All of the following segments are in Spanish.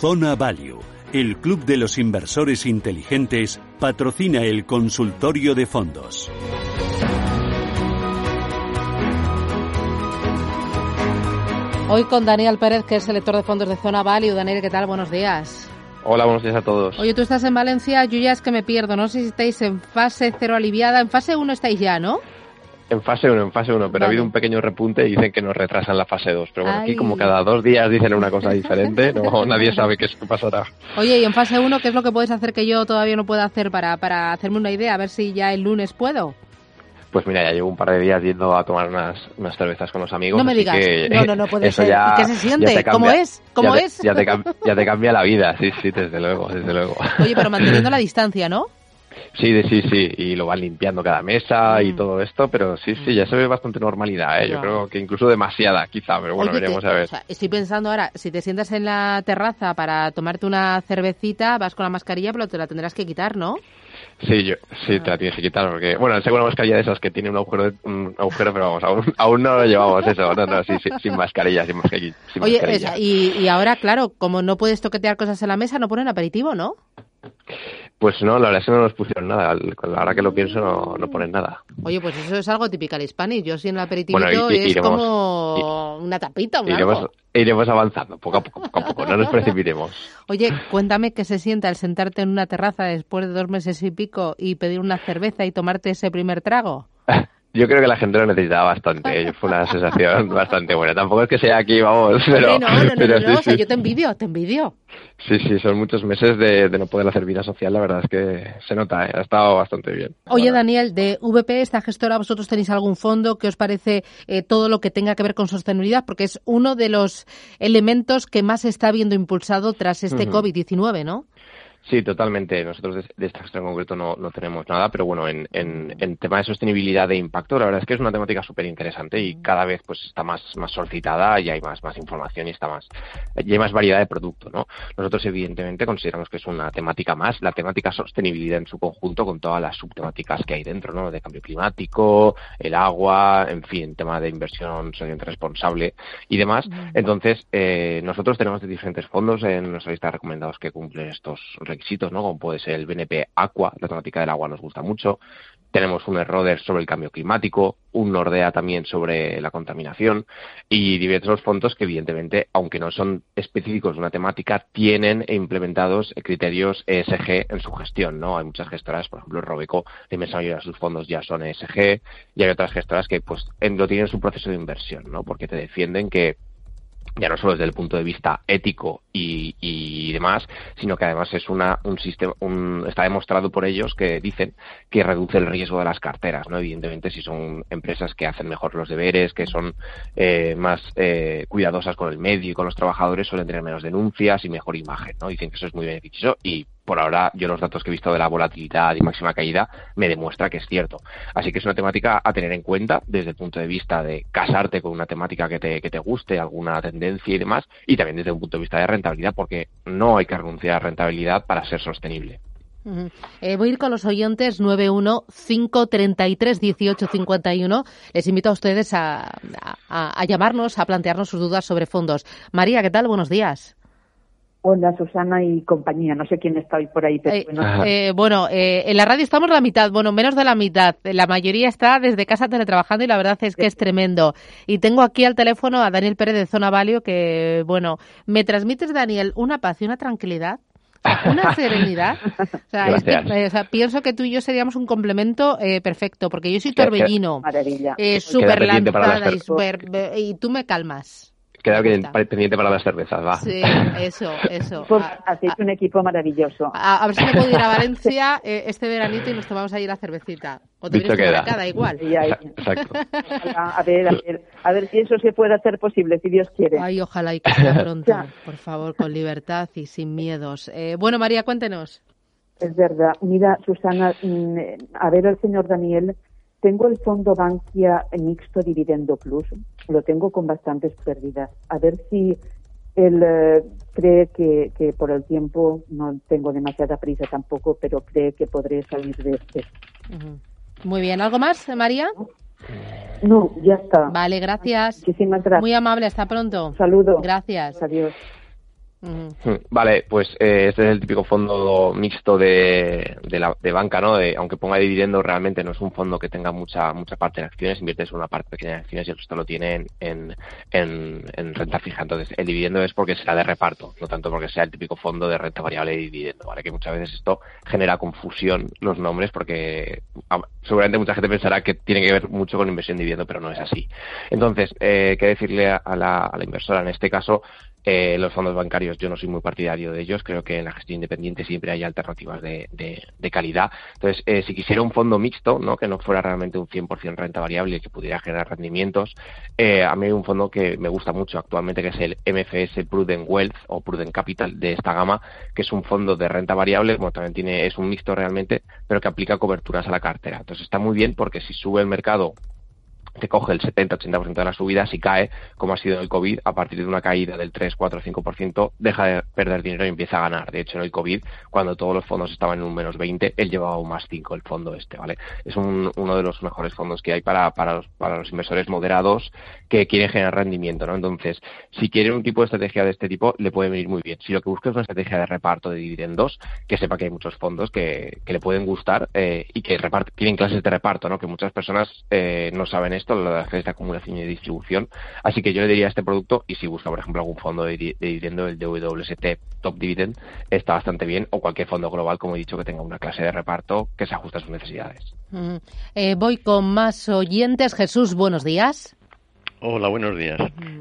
Zona Value, el Club de los Inversores Inteligentes, patrocina el consultorio de fondos. Hoy con Daniel Pérez, que es el lector de fondos de Zona Value. Daniel, ¿qué tal? Buenos días. Hola, buenos días a todos. Oye, tú estás en Valencia, yo ya es que me pierdo. No sé si estáis en fase cero aliviada. En fase 1 estáis ya, ¿no? En fase 1, en fase 1, pero ha habido un pequeño repunte y dicen que nos retrasan la fase 2. Pero bueno, aquí como cada dos días dicen una cosa diferente, no, nadie sabe qué, pasará. Oye, y en fase 1, ¿qué es lo que puedes hacer que yo todavía no pueda hacer para, para hacerme una idea? A ver si ya el lunes puedo. Pues mira, ya llevo un par de días yendo a tomar unas, unas cervezas con los amigos. No me digas. Que no, no, no puede eso ser. Ya, ¿Qué se siente? ¿Cómo es? ¿Cómo ya te- es? ya, te, ya te cambia la vida, sí, sí, desde luego, desde luego. Oye, pero manteniendo la distancia, ¿no? Sí, sí, sí, y lo van limpiando cada mesa y Mm. todo esto, pero sí, sí, ya se ve bastante normalidad, ¿eh? Yo creo que incluso demasiada, quizá, pero bueno, Oye, veremos a ver. o sea, estoy pensando ahora, si te sientas en la terraza para tomarte una cervecita, vas con la mascarilla, pero te la tendrás que quitar, ¿no? Sí, yo, sí, Ah. te la tienes que quitar porque, bueno, tengo una mascarilla de esas que tiene un agujero, de- un agujero, pero vamos, aún, aún no lo llevamos eso, no, no, sí, sí, sin mascarilla, sin mascarilla. sin Oye, mascarilla. es- y, y ahora, claro, como no puedes toquetear cosas en la mesa, no ponen aperitivo, ¿no? Pues no, la verdad es que no nos pusieron nada, al- con la hora que lo pienso no, no ponen nada. Oye, pues eso es algo típico al hispanic. Yo sí en el aperitivo Bueno, y- y- es iremos- como una tapita, un Iremos, algo. iremos avanzando, poco a poco, poco a poco, no nos precipitemos. Oye, cuéntame qué se sienta el sentarte en una terraza después de dos meses y pico y pedir una cerveza y tomarte ese primer trago. Yo creo que la gente lo necesitaba bastante, fue una sensación bastante buena. Tampoco es que sea aquí, vamos, pero... No, no, no, pero no, sí, o sea, sí. yo te envidio, te envidio. Sí, sí, son muchos meses de, de no poder hacer vida social, la verdad es que se nota, ¿eh? ha estado bastante bien. Oye, Ahora- Daniel, de VP, esta gestora, ¿vosotros tenéis algún fondo que os parece eh, todo lo que tenga que ver con sostenibilidad? Porque es uno de los elementos que más se está viendo impulsado tras este Ujú. COVID-19, ¿no? Sí, totalmente. Nosotros de, de esta en concreto no, no tenemos nada, pero bueno, en, en, en tema de sostenibilidad de impacto, la verdad es que es una temática súper interesante y cada vez pues está más, más solicitada y hay más, más información y está más, y hay más variedad de producto, ¿no? Nosotros evidentemente consideramos que es una temática más, la temática sostenibilidad en su conjunto con todas las subtemáticas que hay dentro, ¿no? De cambio climático, el agua, en fin, tema de inversión socialmente responsable y demás. Entonces, eh, nosotros tenemos de diferentes fondos en nuestra lista de recomendados que cumplen estos requisitos, ¿no? Como puede ser el BNP Aqua, la temática del agua nos gusta mucho. Tenemos un Roder sobre el cambio climático, un Nordea también sobre la contaminación y diversos fondos que evidentemente, aunque no son específicos de una temática, tienen implementados criterios ESG en su gestión, ¿no? Hay muchas gestoras, por ejemplo, Robeco, la inmensa mayoría de sus fondos ya son ESG y hay otras gestoras que pues lo tienen en su proceso de inversión, ¿no? Porque te defienden que ya no solo desde el punto de vista ético y, y demás, sino que además es una, un sistema, un, está demostrado por ellos que dicen que reduce el riesgo de las carteras, ¿no? Evidentemente, si son empresas que hacen mejor los deberes, que son eh, más eh, cuidadosas con el medio y con los trabajadores, suelen tener menos denuncias y mejor imagen, ¿no? Dicen que eso es muy beneficioso y por ahora yo los datos que he visto de la volatilidad y máxima caída me demuestra que es cierto. Así que es una temática a tener en cuenta desde el punto de vista de casarte con una temática que te, que te guste, alguna tendencia y demás, y también desde un punto de vista de rentabilidad, porque no hay que renunciar a rentabilidad para ser sostenible. Eh, voy a ir con los oyentes 915331851. Les invito a ustedes a, a- a llamarnos, a plantearnos sus dudas sobre fondos. María, ¿qué tal? Buenos días. Hola, Susana y compañía. No sé quién está hoy por ahí, pero Eh, bueno. eh, bueno, eh, en la radio estamos la mitad, bueno, menos de la mitad. La mayoría está desde casa teletrabajando y la verdad es que es tremendo. Y tengo aquí al teléfono a Daniel Pérez de Zona Valio que, bueno, me transmites, Daniel, una paz y una tranquilidad. Una serenidad. O sea, es que, eh, o sea, pienso que tú y yo seríamos un complemento eh, perfecto, porque yo soy torbellino, Maravilla. eh, súper lanzada y, súper- y tú me calmas. Queda pendiente para las cervezas, va. Sí, eso, eso. Pues A- hacéis un equipo maravilloso. a, a ver si me puedo ir a Valencia eh, este veranito y nos tomamos ahí la cervecita. O te vienes queda. acá, da igual. Exacto. a ver, a ver, a ver si eso se puede hacer posible, si Dios quiere. Ay, ojalá y que sea pronto, Ya. por favor, con libertad y sin miedos. Eh, bueno, María, cuéntenos. Es verdad. Mira, Susana, mm, eh, a ver al señor Daniel, tengo el fondo Bankia Mixto Dividendo Plus, lo tengo con bastantes pérdidas. A ver si él eh, cree que, que por el tiempo, no tengo demasiada prisa tampoco, pero cree que podré salir de este. Muy bien, ¿algo más, María? No, ya está. Vale, gracias. Muchísimas gracias. Muy amable, hasta pronto. Un saludo. Gracias. Adiós. Vale, pues eh, este es el típico fondo mixto de, de, la, de banca, ¿no? Aunque ponga dividendo, realmente no es un fondo que tenga mucha mucha parte en acciones, inviertes una parte pequeña en acciones y el resto lo tiene en, en, en, renta fija. Entonces, el dividendo es porque será de reparto, no tanto porque sea el típico fondo de renta variable y dividendo, ¿vale? Que muchas veces esto genera confusión los nombres porque ah, seguramente mucha gente pensará que tiene que ver mucho con inversión dividendo, pero no es así. Entonces, eh, ¿qué decirle a la inversora en este caso? Eh, los fondos bancarios yo no soy muy partidario de ellos, creo que en la gestión independiente siempre hay alternativas de, de, calidad. Entonces, eh, si quisiera un fondo mixto, ¿no? que no fuera realmente un 100% renta variable y que pudiera generar rendimientos, eh, a mí hay un fondo que me gusta mucho actualmente, que es el MFS Prudent Wealth o Prudent Capital de esta gama, que es un fondo de renta variable, como también tiene, es un mixto realmente, pero que aplica coberturas a la cartera. Entonces, está muy bien porque si sube el mercado te coge el 70-80% de la subida, si cae, como ha sido el COVID, a partir de una caída del 3, 4, 5%, deja de perder dinero y empieza a ganar. De hecho, en el COVID, cuando todos los fondos estaban en un menos 20, él llevaba un más 5 el fondo este, ¿vale? Es un, uno de los mejores fondos que hay para, para, los, para los inversores moderados que quieren generar rendimiento, ¿no? Entonces, si quieren un tipo de estrategia de este tipo, le puede venir muy bien. Si lo que busca es una estrategia de reparto de dividendos, que sepa que hay muchos fondos que, que le pueden gustar eh, y que tienen clases de reparto, ¿no? Que muchas personas eh, no saben esto esto, de de acumulación y distribución. Así que yo le diría este producto y si busca, por ejemplo, algún fondo de, dividendo, el DWST Top Dividend está bastante bien o cualquier fondo global, como he dicho, que tenga una clase de reparto que se ajuste a sus necesidades. Eh, voy con más oyentes. Jesús, buenos días. Hola, buenos días.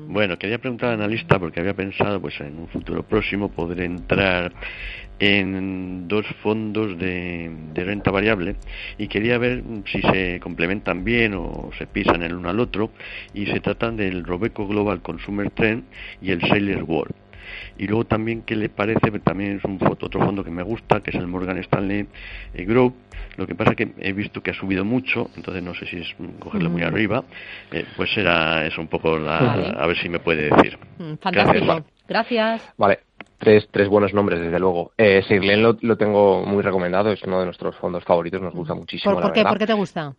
Bueno, quería preguntar al analista porque había pensado, pues, en un futuro próximo poder entrar en dos fondos de, renta variable y quería ver si se complementan bien o se pisan el uno al otro y se tratan del Robeco Global Consumer Trend y el Sailor World. Y luego también, ¿qué le parece? También es un otro fondo que me gusta, que es el Morgan Stanley eh, Growth. Lo que pasa es que he visto que ha subido mucho, entonces no sé si es cogerlo muy arriba. Eh, pues será eso un poco la, a ver si me puede decir. Mm, fantástico. Gracias. Vale. Tres, tres buenos nombres, desde luego. Eh, lo, lo, tengo muy recomendado, es uno de nuestros fondos favoritos, nos gusta muchísimo. ¿Por, qué? ¿Por qué te gusta?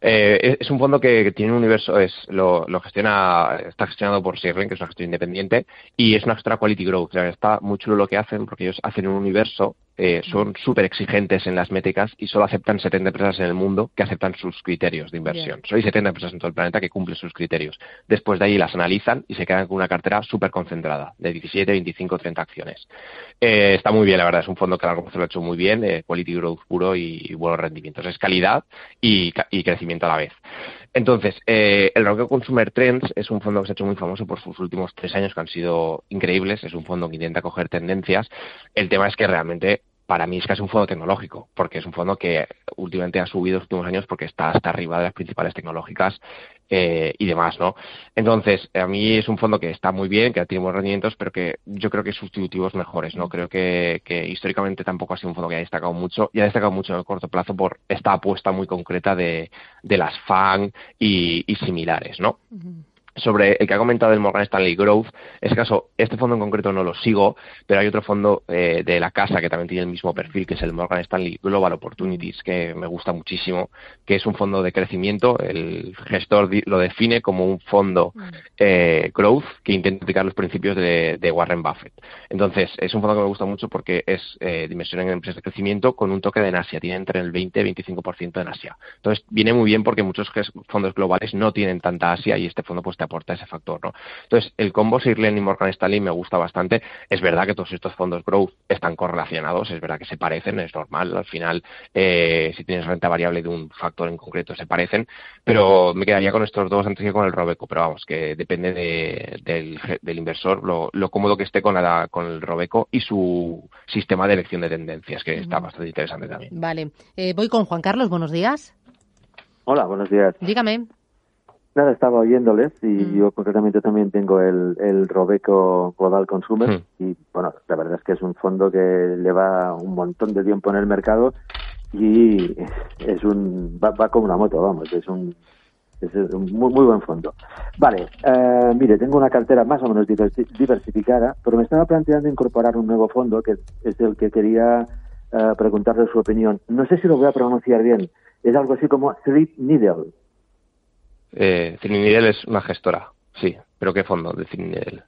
Eh, es un fondo que, tiene un universo, es lo, gestiona, está gestionado por Sirlen, que es una gestión independiente, y es una gestora quality growth. está muy chulo lo que hacen, porque ellos hacen un universo eh, son súper exigentes en las métricas y solo aceptan 70 empresas en el mundo que aceptan sus criterios de inversión. Solo hay 70 empresas en todo el planeta que cumplen sus criterios. Después de ahí las analizan y se quedan con una cartera súper concentrada, de 17, 25, 30 acciones. Eh, está muy bien, la verdad, es un fondo que a largo plazo lo ha hecho muy bien, eh, quality growth puro y, buenos rendimientos. Es calidad y, y crecimiento a la vez. Entonces, eh, el Rocket Consumer Trends es un fondo que se ha hecho muy famoso por sus últimos tres años que han sido increíbles. Es un fondo que intenta coger tendencias. El tema es que realmente para mí es casi un fondo tecnológico, porque es un fondo que últimamente ha subido los últimos años porque está hasta arriba de las principales tecnológicas eh, y demás, ¿no? Entonces, a mí es un fondo que está muy bien, que tiene buenos rendimientos, pero que yo creo que sustitutivos mejores, ¿no? Creo que, históricamente tampoco ha sido un fondo que haya destacado mucho y ha destacado mucho en el corto plazo por esta apuesta muy concreta de, de las FAN y, similares, ¿no? Sobre el que ha comentado el Morgan Stanley Growth. En este caso, este fondo en concreto no lo sigo, pero hay otro fondo eh, de la casa que también tiene el mismo perfil, que es el Morgan Stanley Global Opportunities, que me gusta muchísimo, que es un fondo de crecimiento. El gestor lo define como un fondo mm. eh, growth que intenta aplicar los principios de, Warren Buffett. Entonces, es un fondo que me gusta mucho porque es eh, dimensión en empresas de crecimiento con un toque de Asia. Tiene entre el 20 y 25% en Asia. Entonces, viene muy bien porque muchos fondos globales no tienen tanta Asia y este fondo pues te aporta ese factor, ¿no? Entonces, el combo Sirlen y Morgan Stanley me gusta bastante. Es verdad que todos estos fondos growth están correlacionados, es verdad que se parecen, es normal. Al final, eh, si tienes renta variable de un factor en concreto, se parecen. Pero me quedaría con estos dos antes que con el Robeco. Pero vamos, que depende del, inversor, lo, cómodo que esté con, la, con el Robeco y su sistema de elección de tendencias, que está bastante interesante también. Vale. Eh, voy con Juan Carlos, buenos días. Hola, buenos días. Dígame. Nada, estaba oyéndoles y mm. yo concretamente también tengo el, el Robeco Global Consumer mm. y bueno, la verdad es que es un fondo que lleva un montón de tiempo en el mercado y es un va, como una moto, vamos, es un es un muy, muy buen fondo. Vale, eh, mire, tengo una cartera más o menos diversificada, pero me estaba planteando incorporar un nuevo fondo que es el que quería eh, preguntarle su opinión. No sé si lo voy a pronunciar bien. Es algo así como Sleep Needle. Eh, es una gestora, sí. ¿Pero qué fondo de Cininidel?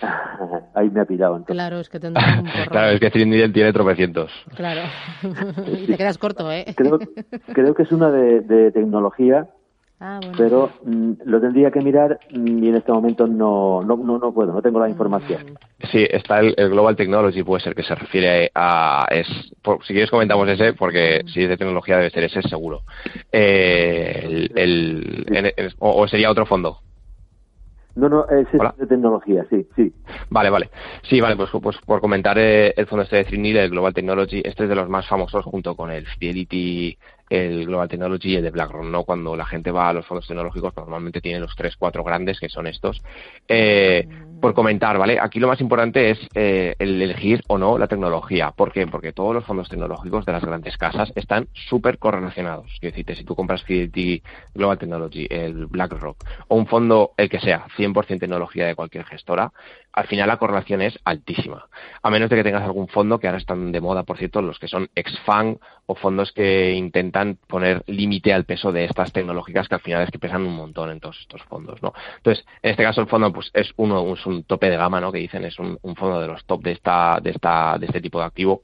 Ahí me ha pillado. Entonces. Claro, es que tendrá un claro, es que tiene tropecientos. Claro. y te quedas corto, ¿eh? Creo, creo que es una de, de tecnología Ah, pero mm, lo tendría que mirar mm, y en este momento no, no, no, puedo, no tengo la información. Sí, está el, Global Technology, puede ser que se refiere a... Es, si quieres comentamos ese, porque si es de tecnología debe ser ese seguro. Eh, el, o, sería otro fondo. No, no, es de tecnología, sí, sí. Vale, vale. Sí, vale, pues, pues por comentar eh, el fondo este de Trinil, el Global Technology, este es de los más famosos junto con el Fidelity el Global Technology y el de BlackRock, ¿no? Cuando la gente va a los fondos tecnológicos, normalmente tienen los tres, cuatro grandes, que son estos. Eh, por comentar, ¿vale? Aquí lo más importante es eh, el elegir o no la tecnología. ¿Por qué? Porque todos los fondos tecnológicos de las grandes casas están súper correlacionados. Es decir, si tú compras Fidelity Global Technology, el BlackRock, o un fondo, el que sea, 100% tecnología de cualquier gestora, al final la correlación es altísima. A menos de que tengas algún fondo que ahora están de moda, por cierto, los que son ex-fan o fondos que intentan poner límite al peso de estas tecnológicas que al final es que pesan un montón en todos estos fondos, ¿no? Entonces, en este caso el fondo pues es uno es un tope de gama, ¿no? Que dicen es un, un fondo de los top de esta de esta de este tipo de activo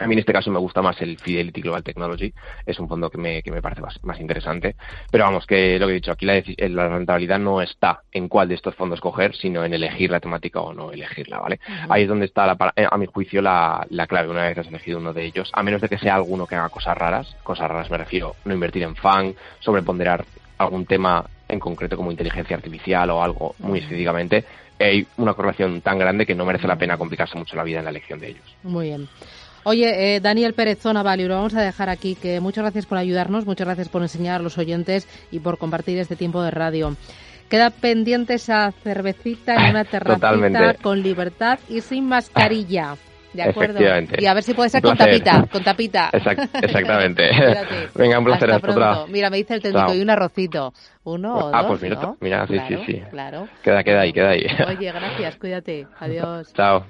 a mí en este caso me gusta más el Fidelity Global Technology, es un fondo que me, que me parece más, interesante. Pero vamos, que lo que he dicho, aquí la, la, rentabilidad no está en cuál de estos fondos coger, sino en elegir la temática o no elegirla, ¿vale? Ahí es donde está, la, eh, a mi juicio, la, la clave una vez has elegido uno de ellos, a menos de que sea alguno que haga cosas raras, cosas raras me refiero, no invertir en fan, sobreponderar algún tema en concreto como inteligencia artificial o algo muy específicamente, hay una correlación tan grande que no merece la pena complicarse mucho la vida en la elección de ellos. Muy bien. Oye, eh, Daniel Pérez Zona Value, lo vamos a dejar aquí, que muchas gracias por ayudarnos, muchas gracias por enseñar a los oyentes y por compartir este tiempo de radio. Queda pendiente esa cervecita en una terracita con libertad y sin mascarilla. ¿De acuerdo? Y a ver si puede ser con tapita, con tapita. exactamente. Venga, un placer. Hasta pronto. Mira, me dice el técnico, y un arrocito. Uno o Ah, pues mira, mira sí, sí, sí. Claro. Queda, queda ahí, queda ahí. Oye, gracias, cuídate. Adiós. Chao.